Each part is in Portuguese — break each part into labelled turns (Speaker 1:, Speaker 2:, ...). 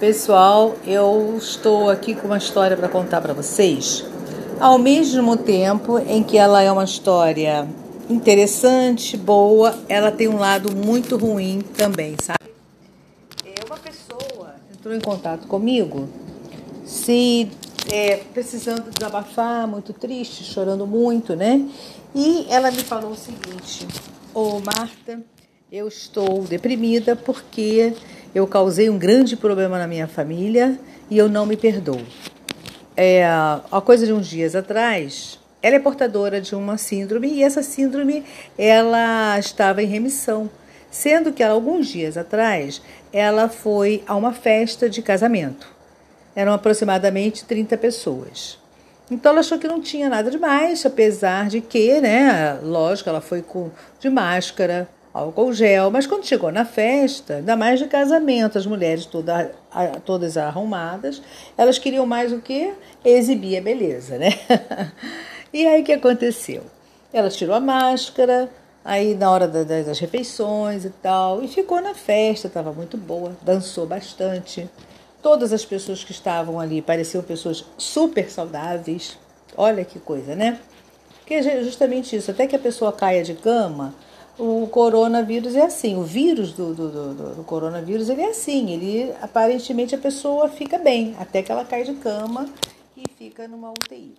Speaker 1: Pessoal, eu estou aqui com uma história para contar para vocês. Ao mesmo tempo em que ela é uma história interessante, boa, ela tem um lado muito ruim também, sabe? É uma pessoa entrou em contato comigo, se é, precisando desabafar, muito triste, chorando muito, né? E ela me falou o seguinte: Ô Marta, eu estou deprimida porque eu causei um grande problema na minha família e eu não me perdoo. É, a coisa de uns dias atrás, ela é portadora de uma síndrome e essa síndrome ela estava em remissão, sendo que alguns dias atrás ela foi a uma festa de casamento. Eram aproximadamente 30 pessoas. Então ela achou que não tinha nada demais, apesar de que, né, lógico, ela foi com de máscara, álcool gel, mas quando chegou na festa, ainda mais de casamento, as mulheres toda, todas arrumadas, elas queriam mais o que? Exibir a beleza, né? e aí o que aconteceu? Ela tirou a máscara, aí na hora das refeições e tal, e ficou na festa, estava muito boa, dançou bastante. Todas as pessoas que estavam ali pareciam pessoas super saudáveis. Olha que coisa, né? Que é justamente isso, até que a pessoa caia de cama, o coronavírus é assim, o vírus do, do, do, do, coronavírus ele é assim, ele aparentemente a pessoa fica bem, até que ela cai de cama e fica numa UTI.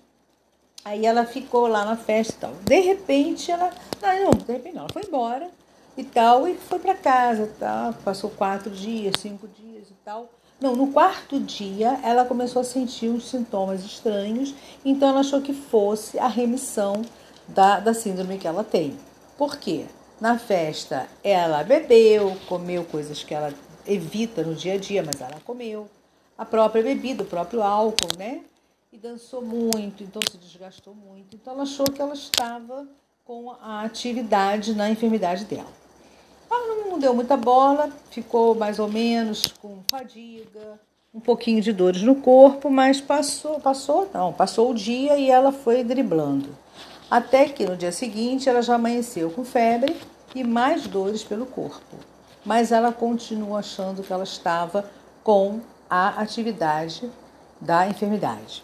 Speaker 1: Aí ela ficou lá na festa e tal. De repente ela. Não, não, de repente não, ela foi embora e tal, e foi para casa, tá? Passou quatro dias, cinco dias e tal. Não, no quarto dia ela começou a sentir uns sintomas estranhos, então ela achou que fosse a remissão da, da síndrome que ela tem. Por quê? Na festa, ela bebeu, comeu coisas que ela evita no dia a dia, mas ela comeu. A própria bebida, o próprio álcool, né? E dançou muito, então se desgastou muito. Então ela achou que ela estava com a atividade na enfermidade dela. Ela não deu muita bola, ficou mais ou menos com fadiga, um pouquinho de dores no corpo, mas passou, passou, não, passou o dia e ela foi driblando. Até que no dia seguinte ela já amanheceu com febre e mais dores pelo corpo. Mas ela continua achando que ela estava com a atividade da enfermidade.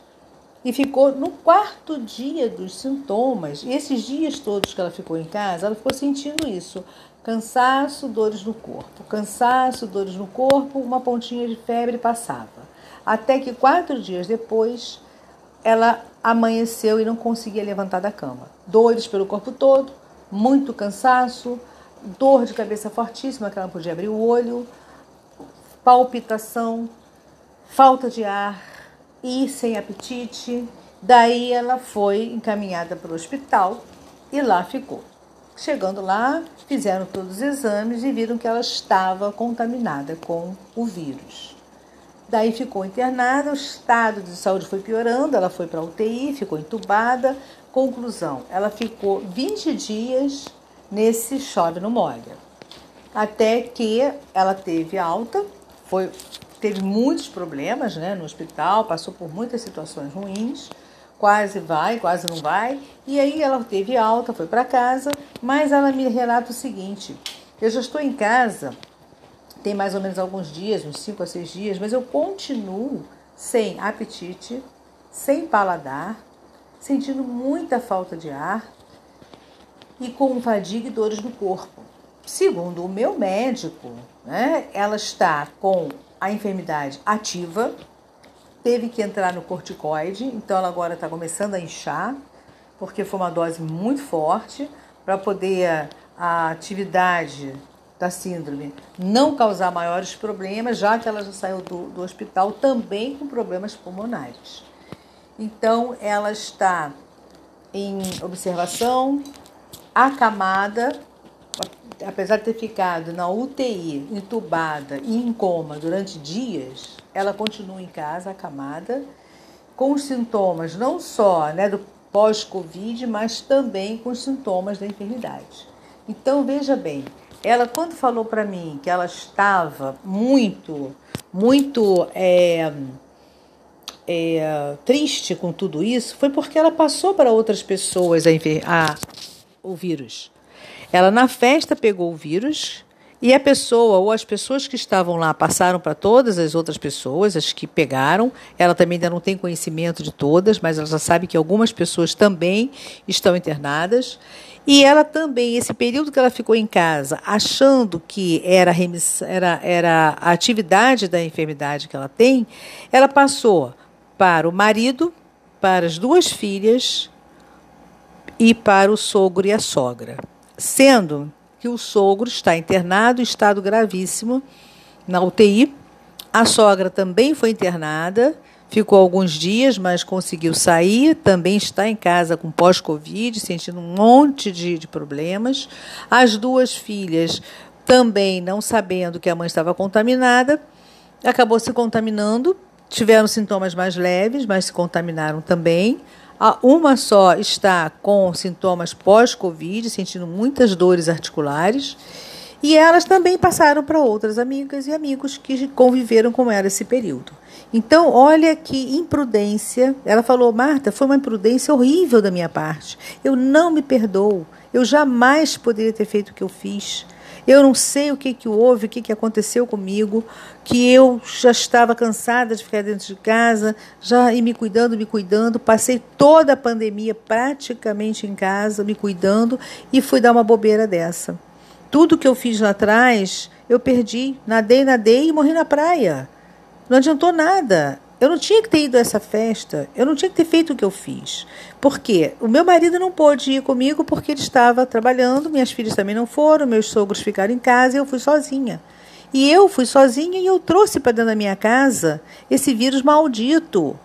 Speaker 1: E ficou no quarto dia dos sintomas, e esses dias todos que ela ficou em casa, ela ficou sentindo isso: cansaço, dores no corpo, cansaço, dores no corpo, uma pontinha de febre passava. Até que quatro dias depois, ela amanheceu e não conseguia levantar da cama. Dores pelo corpo todo, muito cansaço, dor de cabeça fortíssima, que ela não podia abrir o olho, palpitação, falta de ar e sem apetite. Daí ela foi encaminhada para o hospital e lá ficou. Chegando lá, fizeram todos os exames e viram que ela estava contaminada com o vírus. Daí ficou internada, o estado de saúde foi piorando, ela foi para UTI, ficou entubada. Conclusão, ela ficou 20 dias nesse chove no molha. Até que ela teve alta, foi, teve muitos problemas né, no hospital, passou por muitas situações ruins, quase vai, quase não vai. E aí ela teve alta, foi para casa, mas ela me relata o seguinte: eu já estou em casa tem mais ou menos alguns dias, uns 5 a 6 dias, mas eu continuo sem apetite, sem paladar, sentindo muita falta de ar e com fadiga e dores no corpo. Segundo o meu médico, né, ela está com a enfermidade ativa, teve que entrar no corticoide, então ela agora está começando a inchar, porque foi uma dose muito forte para poder a atividade da síndrome não causar maiores problemas, já que ela já saiu do, do hospital também com problemas pulmonares. Então, ela está em observação, acamada, apesar de ter ficado na UTI, entubada e em coma durante dias, ela continua em casa, acamada, com sintomas não só né, do pós-Covid, mas também com sintomas da enfermidade. Então, veja bem, ela quando falou para mim que ela estava muito, muito é, é, triste com tudo isso, foi porque ela passou para outras pessoas a, a, o vírus. Ela na festa pegou o vírus E a pessoa ou as pessoas que estavam lá passaram para todas as outras pessoas, as que pegaram. Ela também ainda não tem conhecimento de todas, mas ela já sabe que algumas pessoas também estão internadas. E ela também, esse período que ela ficou em casa, achando que era, era, era a atividade da enfermidade que ela tem, ela passou para o marido, para as duas filhas e para o sogro e a sogra. Sendo que o sogro está internado estado gravíssimo na UTI, a sogra também foi internada Ficou alguns dias, mas conseguiu sair. Também está em casa com pós-Covid, sentindo um monte de, de problemas. As duas filhas também não sabendo que a mãe estava contaminada, acabou se contaminando. Tiveram sintomas mais leves, mas se contaminaram também. Uma só está com sintomas pós-Covid, sentindo muitas dores articulares. E elas também passaram para outras amigas e amigos que conviveram com ela esse período. Então, olha que imprudência. Ela falou, Marta, foi uma imprudência horrível da minha parte. Eu não me perdoo. Eu jamais poderia ter feito o que eu fiz. Eu não sei o que, que houve, o que, que aconteceu comigo, que eu já estava cansada de ficar dentro de casa, já e me cuidando, me cuidando. Passei toda a pandemia praticamente em casa, me cuidando, e fui dar uma bobeira dessa. Tudo que eu fiz lá atrás, eu perdi. Nadei, nadei e morri na praia. Não adiantou nada. Eu não tinha que ter ido a essa festa, eu não tinha que ter feito o que eu fiz. Por quê? O meu marido não pôde ir comigo porque ele estava trabalhando, minhas filhas também não foram, meus sogros ficaram em casa e eu fui sozinha. E eu fui sozinha e eu trouxe para dentro da minha casa esse vírus maldito.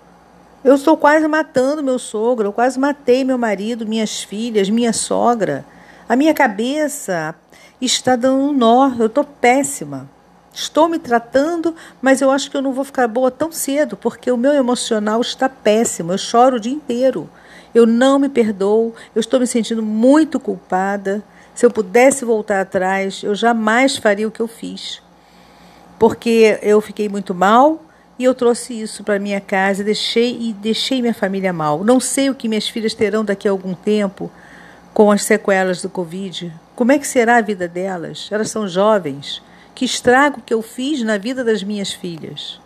Speaker 1: Eu estou quase matando meu sogro, eu quase matei meu marido, minhas filhas, minha sogra. A minha cabeça está dando um nó, eu estou péssima. Estou me tratando, mas eu acho que eu não vou ficar boa tão cedo, porque o meu emocional está péssimo. Eu choro o dia inteiro. Eu não me perdoo, eu estou me sentindo muito culpada. Se eu pudesse voltar atrás, eu jamais faria o que eu fiz. Porque eu fiquei muito mal e eu trouxe isso para minha casa, deixei e deixei minha família mal. Não sei o que minhas filhas terão daqui a algum tempo com as sequelas do Covid. Como é que será a vida delas? Elas são jovens. Que estrago que eu fiz na vida das minhas filhas?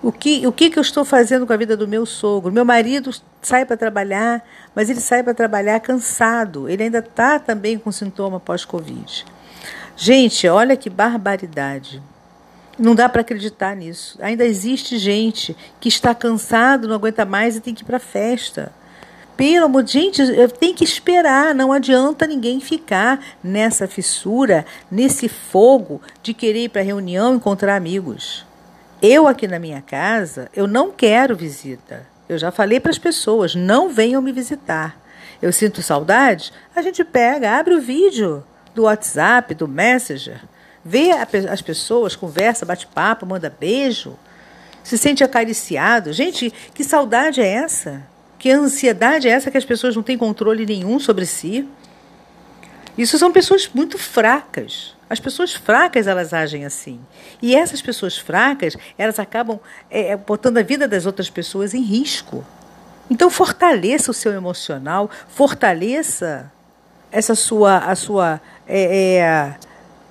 Speaker 1: O que, o que, que eu estou fazendo com a vida do meu sogro? Meu marido sai para trabalhar, mas ele sai para trabalhar cansado. Ele ainda está também com sintoma pós-Covid. Gente, olha que barbaridade. Não dá para acreditar nisso. Ainda existe gente que está cansado, não aguenta mais e tem que ir para a festa. Pelo amor gente, tem que esperar, não adianta ninguém ficar nessa fissura, nesse fogo de querer ir para reunião encontrar amigos. Eu aqui na minha casa, eu não quero visita. Eu já falei para as pessoas, não venham me visitar. Eu sinto saudade, a gente pega, abre o vídeo do WhatsApp, do Messenger, vê as pessoas, conversa, bate papo, manda beijo, se sente acariciado. Gente, que saudade é essa? Que ansiedade é essa que as pessoas não têm controle nenhum sobre si? Isso são pessoas muito fracas. As pessoas fracas elas agem assim. E essas pessoas fracas elas acabam é, é, botando a vida das outras pessoas em risco. Então fortaleça o seu emocional, fortaleça essa sua a sua é, é,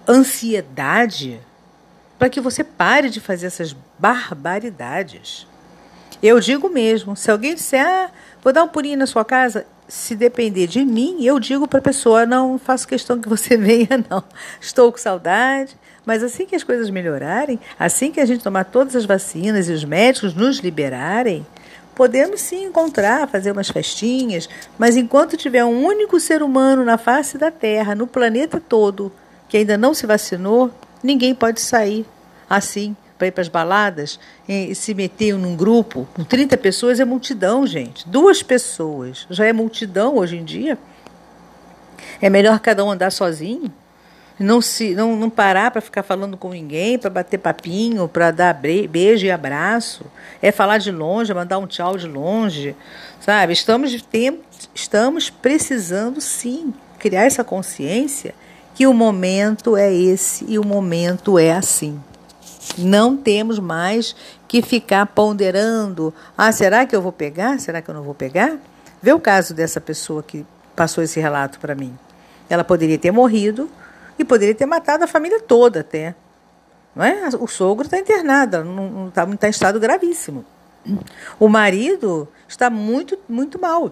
Speaker 1: ansiedade para que você pare de fazer essas barbaridades. Eu digo mesmo, se alguém disser, ah, vou dar um pulinho na sua casa, se depender de mim, eu digo para a pessoa, não faço questão que você venha, não. Estou com saudade. Mas assim que as coisas melhorarem, assim que a gente tomar todas as vacinas e os médicos nos liberarem, podemos sim encontrar, fazer umas festinhas, mas enquanto tiver um único ser humano na face da Terra, no planeta todo, que ainda não se vacinou, ninguém pode sair assim para ir para as baladas e se meter num grupo com 30 pessoas é multidão, gente. Duas pessoas já é multidão hoje em dia. É melhor cada um andar sozinho. Não se não, não parar para ficar falando com ninguém, para bater papinho, para dar beijo e abraço. É falar de longe, é mandar um tchau de longe. Sabe? Estamos, tem, estamos precisando sim criar essa consciência que o momento é esse e o momento é assim. Não temos mais que ficar ponderando: ah, será que eu vou pegar? Será que eu não vou pegar? Vê o caso dessa pessoa que passou esse relato para mim. Ela poderia ter morrido E poderia ter matado a família toda até. Não é? O sogro está internado, não está tá em estado gravíssimo. O marido está muito, muito mal.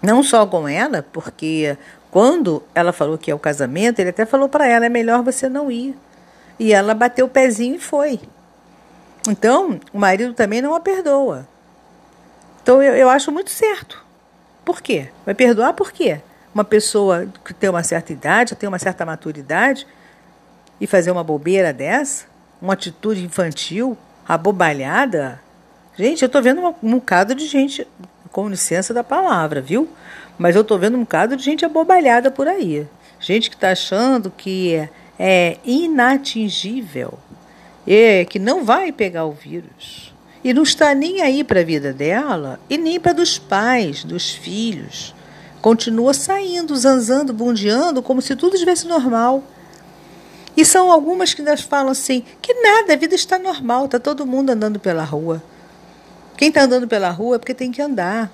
Speaker 1: Não só com ela, porque quando ela falou que é o casamento, ele até falou para ela: é melhor você não ir. E ela bateu o pezinho e foi. Então, o marido também não a perdoa. Então, eu, eu acho muito certo. Por quê? Vai perdoar por quê? Uma pessoa que tem uma certa idade, tem uma certa maturidade, e fazer uma bobeira dessa, uma atitude infantil, abobalhada. Gente, eu estou vendo um, um bocado de gente, com licença da palavra, viu? Mas eu estou vendo um bocado de gente abobalhada por aí. Gente que está achando que é, inatingível, é, que não vai pegar o vírus. E não está nem aí para a vida dela e nem para dos pais, dos filhos. Continua saindo, zanzando, bundeando, como se tudo estivesse normal. E são algumas que ainda falam assim: que nada, a vida está normal, está todo mundo andando pela rua. Quem está andando pela rua é porque tem que andar.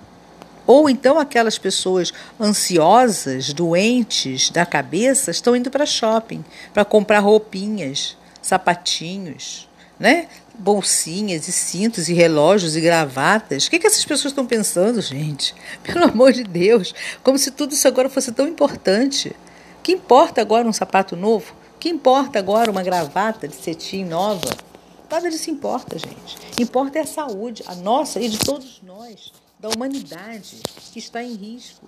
Speaker 1: Ou então aquelas pessoas ansiosas, doentes da cabeça, estão indo para shopping para comprar roupinhas, sapatinhos, né? bolsinhas e cintos e relógios e gravatas. O que, que essas pessoas estão pensando, gente? Pelo amor de Deus, como se tudo isso agora fosse tão importante. Que importa agora um sapato novo? Que importa agora uma gravata de cetim nova? Nada disso importa, gente. Importa é a saúde, a nossa e de todos nós, da humanidade, que está em risco.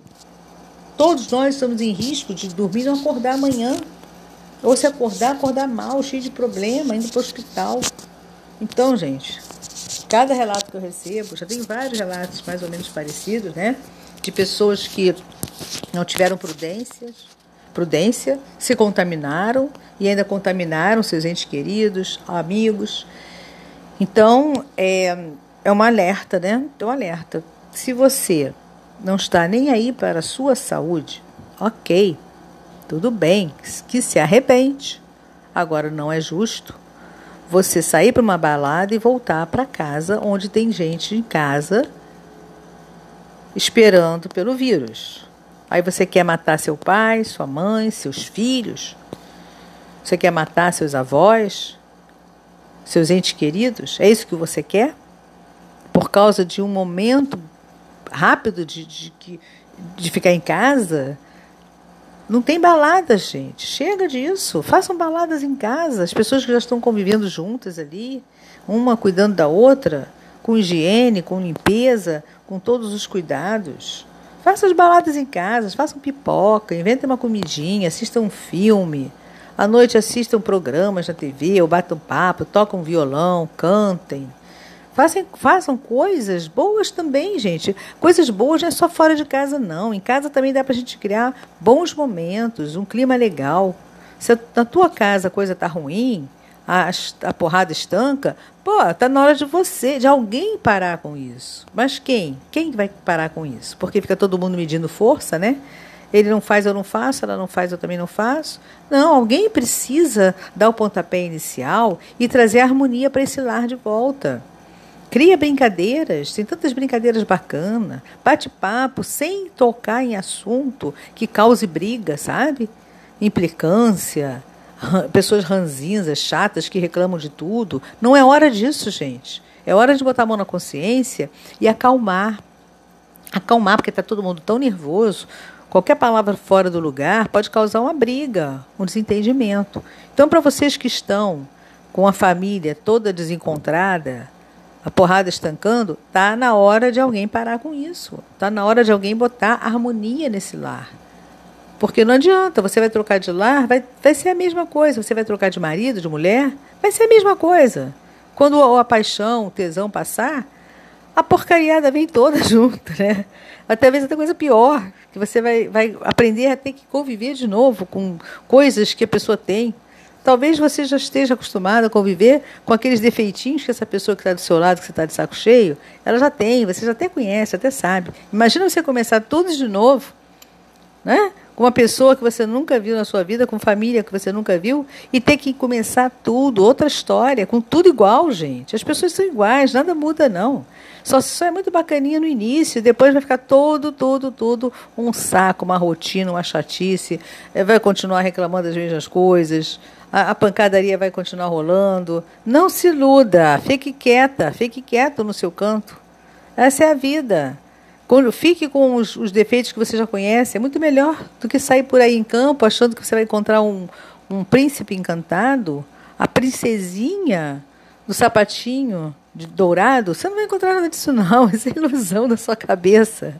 Speaker 1: Todos nós estamos em risco de dormir e não acordar amanhã. Ou se acordar, acordar mal, cheio de problema, indo para o hospital. Então, gente, cada relato que eu recebo, já tem vários relatos mais ou menos parecidos, né? De pessoas que não tiveram prudências, prudência, se contaminaram e ainda contaminaram seus entes queridos, amigos. Então, é, é um alerta, né? É um alerta. Se você não está nem aí para a sua saúde, ok, tudo bem, que se arrepende. Agora, não é justo você sair para uma balada e voltar para casa onde tem gente em casa esperando pelo vírus. Aí você quer matar seu pai, sua mãe, seus filhos. Você quer matar seus avós, seus entes queridos? É isso que você quer? Por causa de um momento rápido de, de, de ficar em casa? Não tem baladas, gente. Chega disso. Façam baladas em casa. As pessoas que já estão convivendo juntas ali, uma cuidando da outra, com higiene, com limpeza, com todos os cuidados. Façam as baladas em casa, façam pipoca, inventem uma comidinha, assistam um filme. À noite assistam programas na TV, ou batam papo, tocam violão, cantem. Façam, façam coisas boas também, gente. Coisas boas não é só fora de casa, não. Em casa também dá para a gente criar bons momentos, um clima legal. Se na tua casa a coisa está ruim, a, a porrada estanca, pô, tá na hora de você, de alguém parar com isso. Mas quem? Quem vai parar com isso? Porque fica todo mundo medindo força, né? Ele não faz, eu não faço, ela não faz, eu também não faço. Não, alguém precisa dar o pontapé inicial e trazer harmonia para esse lar de volta. Cria brincadeiras, tem tantas brincadeiras bacanas, bate papo sem tocar em assunto que cause briga, sabe? Implicância, pessoas ranzinhas, chatas que reclamam de tudo. Não é hora disso, gente. É hora de botar a mão na consciência e acalmar. Acalmar, porque está todo mundo tão nervoso. Qualquer palavra fora do lugar pode causar uma briga, um desentendimento. Então, para vocês que estão com a família toda desencontrada, a porrada estancando, tá na hora de alguém parar com isso. Tá na hora de alguém botar harmonia nesse lar. Porque não adianta, você vai trocar de lar, vai, vai ser a mesma coisa. Você vai trocar de marido, de mulher, vai ser a mesma coisa. Quando a, a paixão, o tesão passar, a porcariada vem toda junto, né? Até vezes até coisa pior, que você vai, vai aprender a ter que conviver de novo com coisas que a pessoa tem. Talvez você já esteja acostumado a conviver com aqueles defeitinhos que essa pessoa que está do seu lado, que você está de saco cheio, ela já tem, você já até conhece, até sabe. Imagina você começar tudo de novo, né? Com uma pessoa que você nunca viu na sua vida, com família que você nunca viu, e ter que começar tudo, outra história, com tudo igual, gente. As pessoas são iguais, nada muda, não. Só, só é muito bacaninha no início, depois vai ficar todo, todo, todo um saco, uma rotina, uma chatice, eh, vai continuar reclamando das mesmas coisas, a, a pancadaria vai continuar rolando. Não se iluda, fique quieta, fique quieto no seu canto. Essa é a vida. Quando, fique com os, os, defeitos que você já conhece, é muito melhor do que sair por aí em campo achando que você vai encontrar um, um príncipe encantado, a princesinha do sapatinho de dourado. Você não vai encontrar nada disso, não. Isso é ilusão da sua cabeça.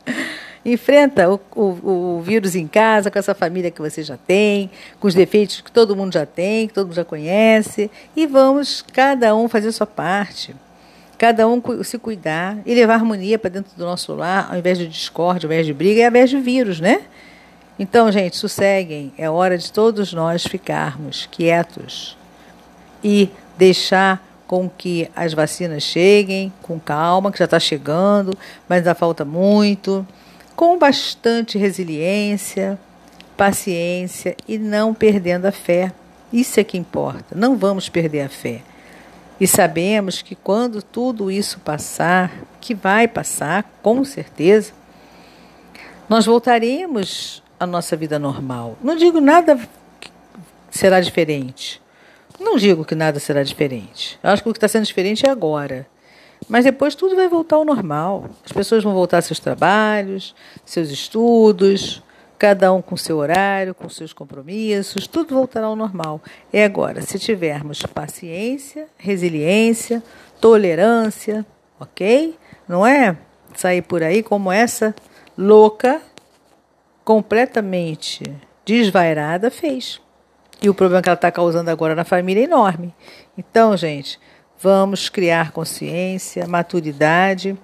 Speaker 1: Enfrenta o, o, o, vírus em casa, com essa família que você já tem, com os defeitos que todo mundo já tem, que todo mundo já conhece, e vamos cada um fazer a sua parte cada um se cuidar e levar harmonia para dentro do nosso lar, ao invés de discórdia, ao invés de briga e ao invés de vírus, né? Então, gente, sosseguem. É hora de todos nós ficarmos quietos e deixar com que as vacinas cheguem com calma, que já está chegando, mas ainda falta muito, com bastante resiliência, paciência e não perdendo a fé. Isso é que importa. Não vamos perder a fé. E sabemos que quando tudo isso passar, que vai passar, com certeza, nós voltaremos à nossa vida normal. Não digo nada será diferente. Não digo que nada será diferente. Eu acho que o que está sendo diferente é agora. Mas depois tudo vai voltar ao normal. As pessoas vão voltar a seus trabalhos, seus estudos, cada um com seu horário, com seus compromissos, tudo voltará ao normal. É agora, se tivermos paciência, resiliência, tolerância, ok? Não é sair por aí como essa louca, completamente desvairada fez. E o problema que ela está causando agora na família é enorme. Então, gente, vamos criar consciência, maturidade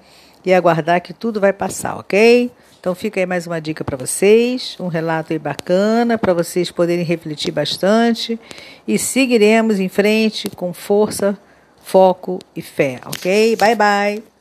Speaker 1: e aguardar que tudo vai passar, ok? Então fica aí mais uma dica para vocês, um relato aí bacana para vocês poderem refletir bastante e seguiremos em frente com força, foco e fé, ok? Bye bye.